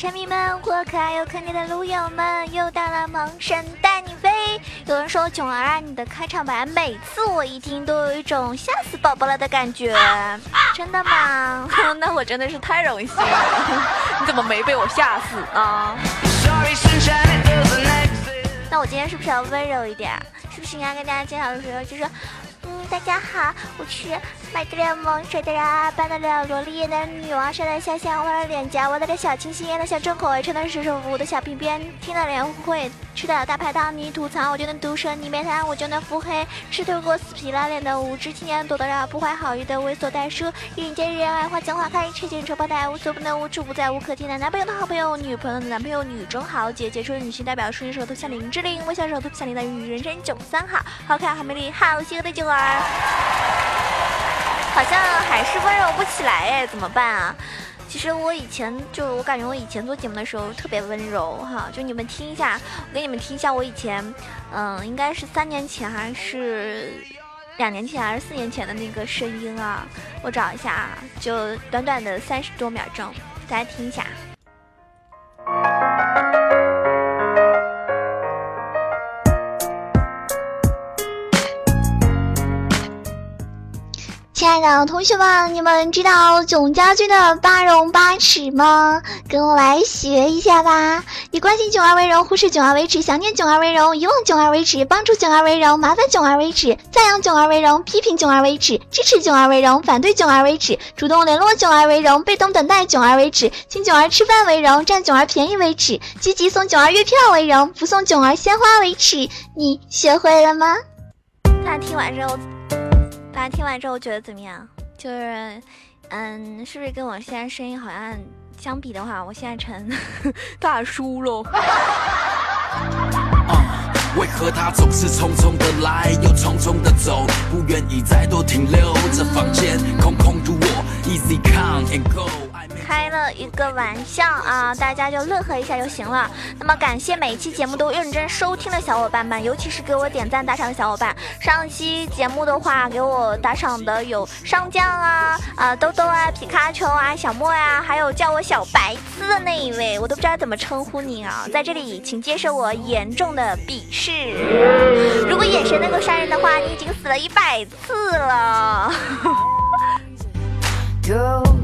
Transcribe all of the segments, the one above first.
家好，喜马拉雅的山民们，或可爱又坑爹的撸友们，又到了萌神带你飞。有人说囧儿啊，你的开场白每次我一听都有一种吓死宝宝了的感觉，真的吗？那我真的是太荣幸了。你怎么没被我吓死啊？那我今天是不是要温柔一点？是不是应该跟大家介绍的时候就说？嗯，大家好，我是麦德莲萌水的人，扮的了萝莉眼的女王，帅的香香，弯的脸颊，我的小清新，演的小重口味，穿的是舒服的小皮鞭，听的脸会。吃的大排档，你吐槽我就能毒舌；你别谈我就能腹黑。吃透过死皮赖脸的无知青年，躲得了不怀好意的猥琐大叔。人见人爱花见花开，吃尽丑八代，无所不能，无处不在，无可替代。男朋友的好朋友，女朋友的男朋友，女中豪杰，杰出女性代表，顺手头像林志玲，微笑手头像林黛玉，人生九三好，好看好美丽好邪恶的囧儿，好像还是温柔不起来哎，怎么办啊？其实我以前就我感觉我以前做节目的时候特别温柔哈，就你们听一下，我给你们听一下我以前，嗯，应该是三年前还是两年前还是四年前的那个声音啊，我找一下啊，就短短的三十多秒钟，大家听一下。同学们，你们知道囧家军的八荣八耻吗？跟我来学一下吧！以关心囧儿为荣，忽视囧儿为耻；想念囧儿为荣，遗忘囧儿为耻；帮助囧儿为荣，麻烦囧儿为耻；赞扬囧儿为荣，批评囧儿为耻；支持囧儿为荣，反对囧儿为耻；主动联络囧儿为荣，被动等待囧儿为耻；请囧儿吃饭为荣，占囧儿便宜为耻；积极送囧儿月票为荣，不送囧儿鲜花为耻。你学会了吗？大家听完之后。大家听完之后觉得怎么样？就是，嗯，是不是跟我现在声音好像相比的话，我现在成 大叔喽？为何他总是匆匆的来，又匆匆的走，不愿意再多停留？这房间空空如我，Easy come and go。开了一个玩笑啊，大家就乐呵一下就行了。那么感谢每一期节目都认真收听的小伙伴们，尤其是给我点赞打赏的小伙伴。上期节目的话，给我打赏的有上将啊、啊豆豆啊、皮卡丘啊、小莫呀，还有叫我小白痴的那一位，我都不知道怎么称呼你啊。在这里，请接受我严重的鄙视。如果眼神能够杀人的话，你已经死了一百次了。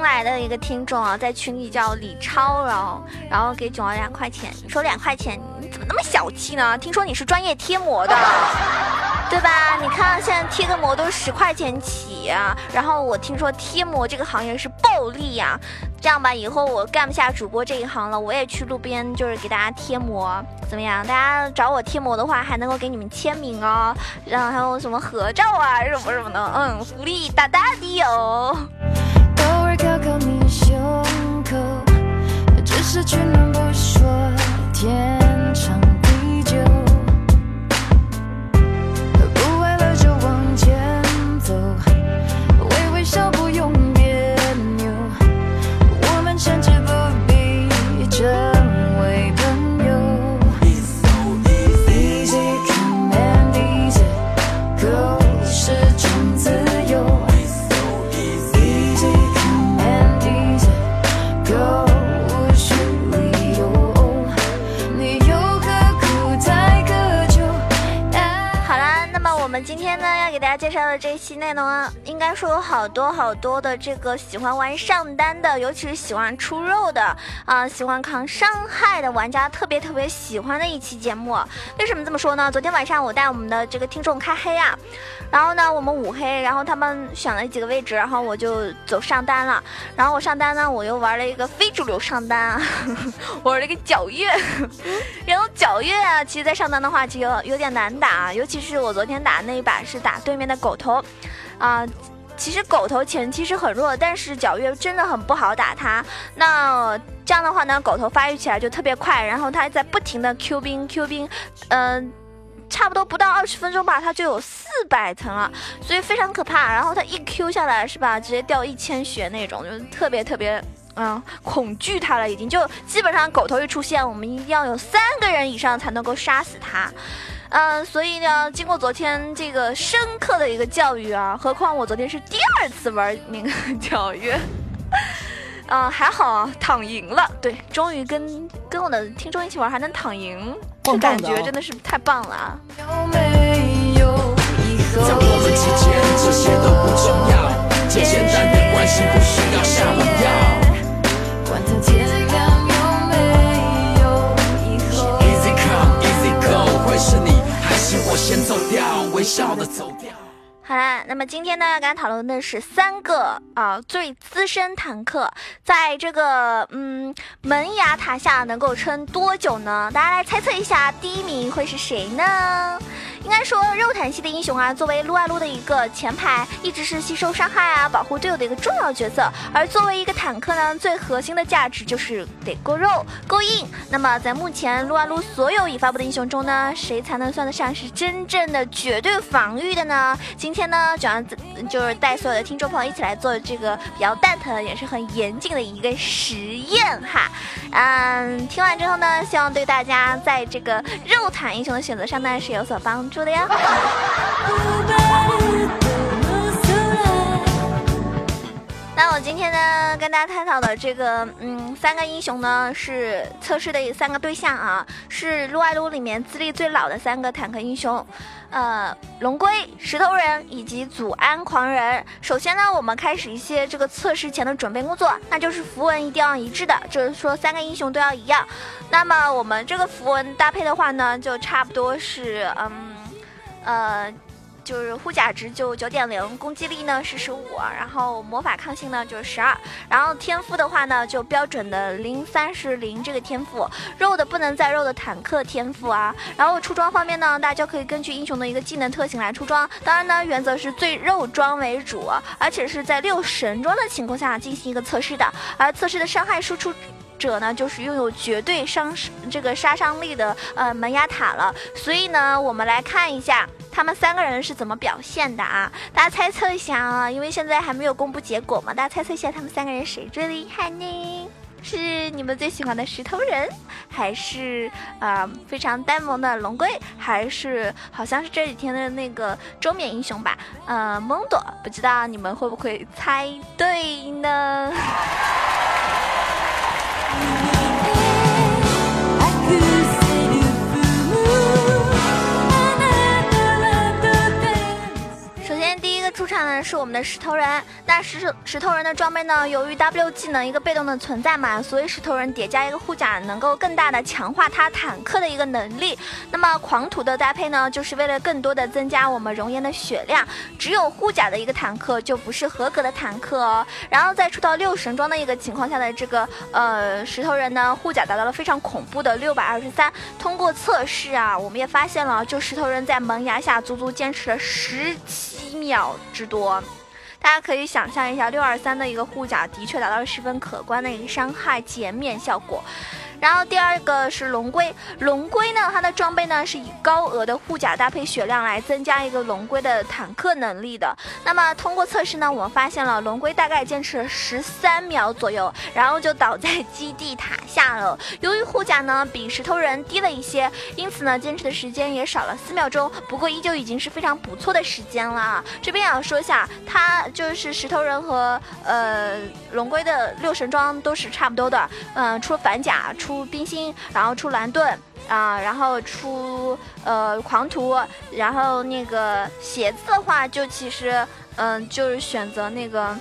新来的一个听众啊，在群里叫李超，然后然后给囧儿两块钱，你说两块钱你怎么那么小气呢？听说你是专业贴膜的，对吧？你看现在贴个膜都是十块钱起啊，然后我听说贴膜这个行业是暴利呀。这样吧，以后我干不下主播这一行了，我也去路边就是给大家贴膜，怎么样？大家找我贴膜的话，还能够给你们签名哦，然后还有什么合照啊，什么什么的，嗯，福利大大的靠靠你胸口只是群人不说天长。绍的这期应该说有好多好多的这个喜欢玩上单的，尤其是喜欢出肉的啊，喜欢扛伤害的玩家特别特别喜欢的一期节目。为什么这么说呢？昨天晚上我带我们的这个听众开黑啊，然后呢我们五黑，然后他们选了几个位置，然后我就走上单了。然后我上单呢，我又玩了一个非主流上单啊，玩了一个皎月。然后皎月啊，其实在上单的话就有有点难打，尤其是我昨天打那一把是打对面的。狗头，啊，其实狗头前期是很弱，但是皎月真的很不好打他。那这样的话呢，狗头发育起来就特别快，然后他在不停的 Q 兵 Q 兵，嗯，差不多不到二十分钟吧，他就有四百层了，所以非常可怕。然后他一 Q 下来是吧，直接掉一千血那种，就特别特别嗯恐惧他了，已经就基本上狗头一出现，我们一定要有三个人以上才能够杀死他。嗯，所以呢，经过昨天这个深刻的一个教育啊，何况我昨天是第二次玩那个教育，嗯，还好啊，躺赢了。对，终于跟跟我的听众一起玩，还能躺赢，这感觉真的是太棒了啊！在我们之间，这些都不重要，简简单的关系不需要下猛我先走掉，微笑的走掉。好啦，那么今天呢，要跟大家讨论的是三个啊最资深坦克，在这个嗯门牙塔下能够撑多久呢？大家来猜测一下，第一名会是谁呢？应该说，肉坦系的英雄啊，作为撸啊撸的一个前排，一直是吸收伤害啊，保护队友的一个重要角色。而作为一个坦克呢，最核心的价值就是得够肉、够硬。那么在目前撸啊撸所有已发布的英雄中呢，谁才能算得上是真正的绝对防御的呢？今天呢，就让就是带所有的听众朋友一起来做这个比较蛋疼，也是很严谨的一个实验哈。嗯，听完之后呢，希望对大家在这个肉坦英雄的选择上呢是有所帮助。住的呀。那我今天呢，跟大家探讨的这个，嗯，三个英雄呢，是测试的三个对象啊，是撸啊撸里面资历最老的三个坦克英雄，呃，龙龟、石头人以及祖安狂人。首先呢，我们开始一些这个测试前的准备工作，那就是符文一定要一致的，就是说三个英雄都要一样。那么我们这个符文搭配的话呢，就差不多是，嗯。呃，就是护甲值就九点零，攻击力呢是十五，然后魔法抗性呢就是十二，然后天赋的话呢就标准的零三十零这个天赋，肉的不能再肉的坦克天赋啊。然后出装方面呢，大家可以根据英雄的一个技能特性来出装，当然呢原则是最肉装为主，而且是在六神装的情况下进行一个测试的，而测试的伤害输出。者呢，就是拥有绝对伤这个杀伤力的呃门牙塔了，所以呢，我们来看一下他们三个人是怎么表现的啊？大家猜测一下啊，因为现在还没有公布结果嘛，大家猜测一下他们三个人谁最厉害呢？是你们最喜欢的石头人，还是啊非常呆萌的龙龟，还是好像是这几天的那个周冕英雄吧？呃，蒙朵，不知道你们会不会猜对呢？出是我们的石头人，那石石头人的装备呢？由于 W 技能一个被动的存在嘛，所以石头人叠加一个护甲，能够更大的强化他坦克的一个能力。那么狂徒的搭配呢，就是为了更多的增加我们熔岩的血量。只有护甲的一个坦克就不是合格的坦克哦。然后在出到六神装的一个情况下的这个呃石头人呢，护甲达到了非常恐怖的六百二十三。通过测试啊，我们也发现了，就石头人在萌芽下足足坚持了十七秒。之多，大家可以想象一下，六二三的一个护甲的确达到了十分可观的一个伤害减免效果。然后第二个是龙龟，龙龟呢，它的装备呢是以高额的护甲搭配血量来增加一个龙龟的坦克能力的。那么通过测试呢，我们发现了龙龟大概坚持了十三秒左右，然后就倒在基地塔下了。由于护甲呢比石头人低了一些，因此呢坚持的时间也少了四秒钟。不过依旧已经是非常不错的时间了。这边也要说一下，它就是石头人和呃龙龟的六神装都是差不多的，嗯，除了反甲出。出冰心，然后出蓝盾啊，然后出呃狂徒，然后那个鞋子的话，就其实嗯，就是选择那个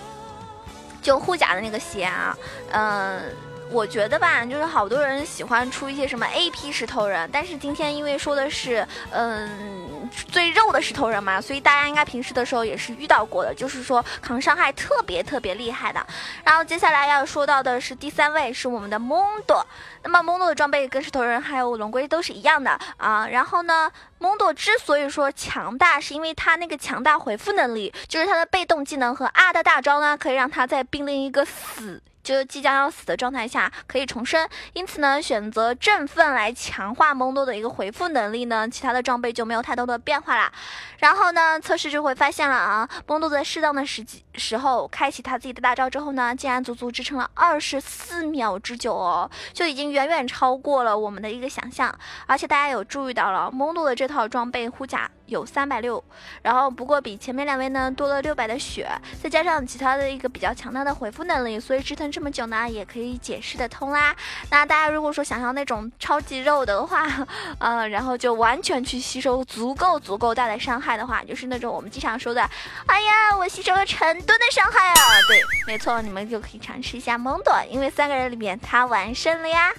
就护甲的那个鞋啊，嗯，我觉得吧，就是好多人喜欢出一些什么 AP 石头人，但是今天因为说的是嗯。最肉的石头人嘛，所以大家应该平时的时候也是遇到过的，就是说抗伤害特别特别厉害的。然后接下来要说到的是第三位，是我们的蒙多。那么蒙多的装备跟石头人还有龙龟都是一样的啊。然后呢，蒙多之所以说强大，是因为他那个强大回复能力，就是他的被动技能和 R 的大招呢，可以让他在濒临一个死。就即将要死的状态下可以重生，因此呢，选择振奋来强化蒙多的一个回复能力呢，其他的装备就没有太多的变化啦。然后呢，测试就会发现了啊，蒙多在适当的时机时候开启他自己的大招之后呢，竟然足足支撑了二十四秒之久哦，就已经远远超过了我们的一个想象。而且大家有注意到了，蒙多的这套装备护甲。有三百六，然后不过比前面两位呢多了六百的血，再加上其他的一个比较强大的回复能力，所以支撑这么久呢也可以解释得通啦。那大家如果说想要那种超级肉的话，呃，然后就完全去吸收足够足够大的伤害的话，就是那种我们经常说的，哎呀，我吸收了成吨的伤害啊！对，没错，你们就可以尝试一下蒙多，因为三个人里面他完胜了呀。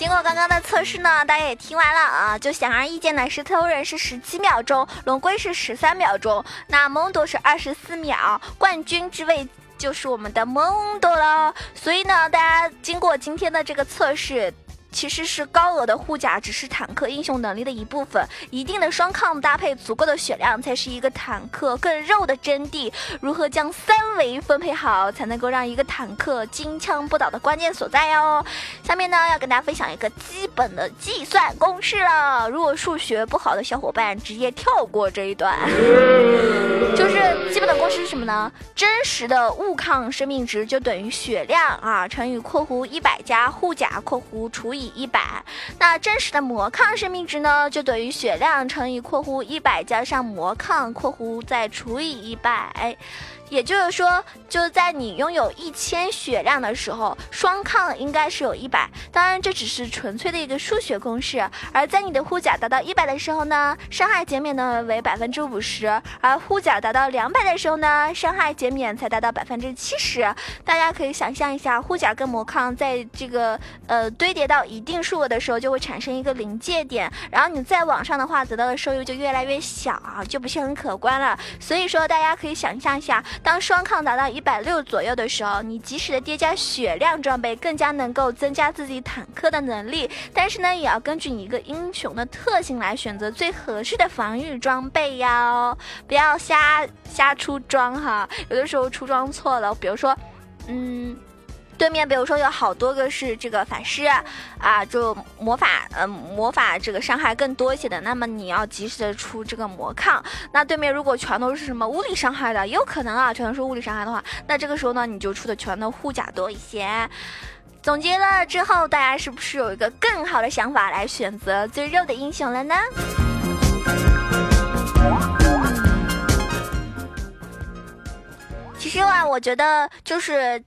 经过刚刚的测试呢，大家也听完了啊，就显而易见的，石头人是十七秒钟，龙龟是十三秒钟，那蒙多是二十四秒，冠军之位就是我们的蒙多了。所以呢，大家经过今天的这个测试。其实是高额的护甲只是坦克英雄能力的一部分，一定的双抗搭配足够的血量才是一个坦克更肉的真谛。如何将三维分配好，才能够让一个坦克金枪不倒的关键所在哦。下面呢要跟大家分享一个基本的计算公式了。如果数学不好的小伙伴直接跳过这一段，就是么呢？真实的物抗生命值就等于血量啊乘以括弧一百加护甲括弧除以。以一百，那真实的魔抗生命值呢，就等于血量乘以括弧一百加上魔抗括弧再除以一百。也就是说，就在你拥有一千血量的时候，双抗应该是有一百。当然，这只是纯粹的一个数学公式。而在你的护甲达到一百的时候呢，伤害减免呢为百分之五十；而护甲达到两百的时候呢，伤害减免才达到百分之七十。大家可以想象一下，护甲跟魔抗在这个呃堆叠到一定数额的时候，就会产生一个临界点，然后你再往上的话，得到的收益就越来越小啊，就不是很可观了。所以说，大家可以想象一下。当双抗达到一百六左右的时候，你及时的叠加血量装备，更加能够增加自己坦克的能力。但是呢，也要根据你一个英雄的特性来选择最合适的防御装备呀，不要瞎瞎出装哈。有的时候出装错了，比如说，嗯。对面比如说有好多个是这个法师啊，就魔法，呃，魔法这个伤害更多一些的，那么你要及时的出这个魔抗。那对面如果全都是什么物理伤害的，也有可能啊，全都是物理伤害的话，那这个时候呢，你就出的全都护甲多一些。总结了之后，大家是不是有一个更好的想法来选择最肉的英雄了呢？其实啊，我觉得就是。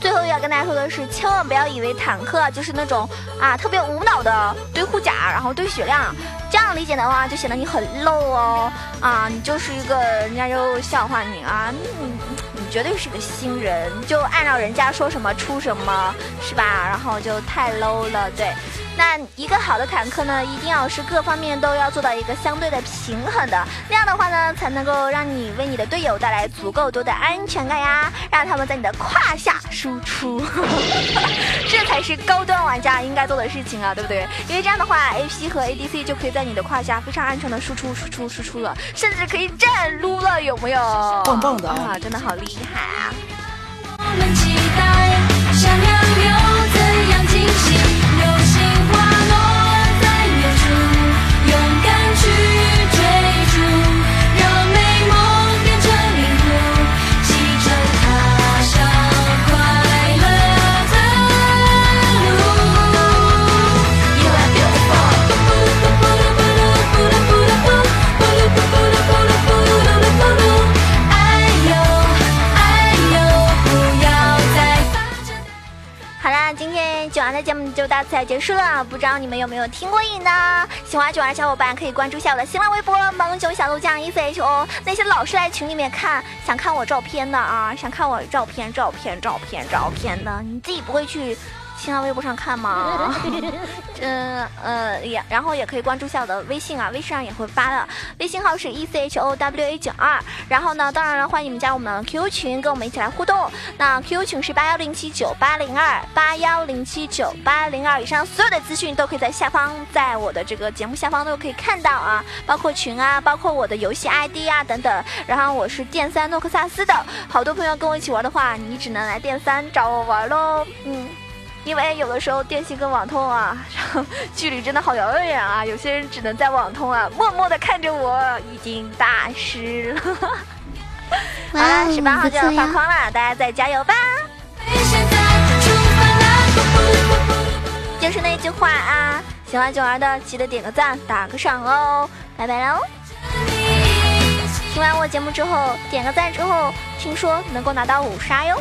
最后要跟大家说的是，千万不要以为坦克就是那种啊特别无脑的堆护甲，然后堆血量，这样理解的话就显得你很 low 哦啊，你就是一个人家就笑话你啊，你你绝对是个新人，就按照人家说什么出什么是吧？然后就太 low 了，对。那一个好的坦克呢，一定要是各方面都要做到一个相对的平衡的，那样的话呢，才能够让你为你的队友带来足够多的安全感呀，让他们在你的胯下输出，这才是高端玩家应该做的事情啊，对不对？因为这样的话，AP 和 ADC 就可以在你的胯下非常安全的输出、输出、输出了，甚至可以站撸了，有没有？棒棒的啊，真的好厉害啊！结束了，不知道你们有没有听过瘾呢？喜欢九儿的小伙伴可以关注一下我的新浪微博“萌熊小鹿酱 E C H O”。那些老是来群里面看，想看我照片的啊，想看我照片、照片、照片、照片的，你自己不会去新浪微博上看吗？嗯 呃也，然后也可以关注一下我的微信啊，微信上也会发的，微信号是 e c h o w a 九二。然后呢，当然了，欢迎你们加入我们 QQ 群，跟我们一起来互动。那 QQ 群是八幺零七九八零二八幺零七九八零二。以上所有的资讯都可以在下方，在我的这个节目下方都可以看到啊，包括群啊，包括我的游戏 ID 啊等等。然后我是电三诺克萨斯的，好多朋友跟我一起玩的话，你只能来电三找我玩喽。嗯。因为有的时候电信跟网通啊，距离真的好遥远啊！有些人只能在网通啊，默默的看着我，已经大师了。好了，十八号就要发框了，大家再加油吧！就是那句话啊，喜欢九儿的记得点个赞，打个赏哦，拜拜喽！听完我节目之后，点个赞之后，听说能够拿到五杀哟。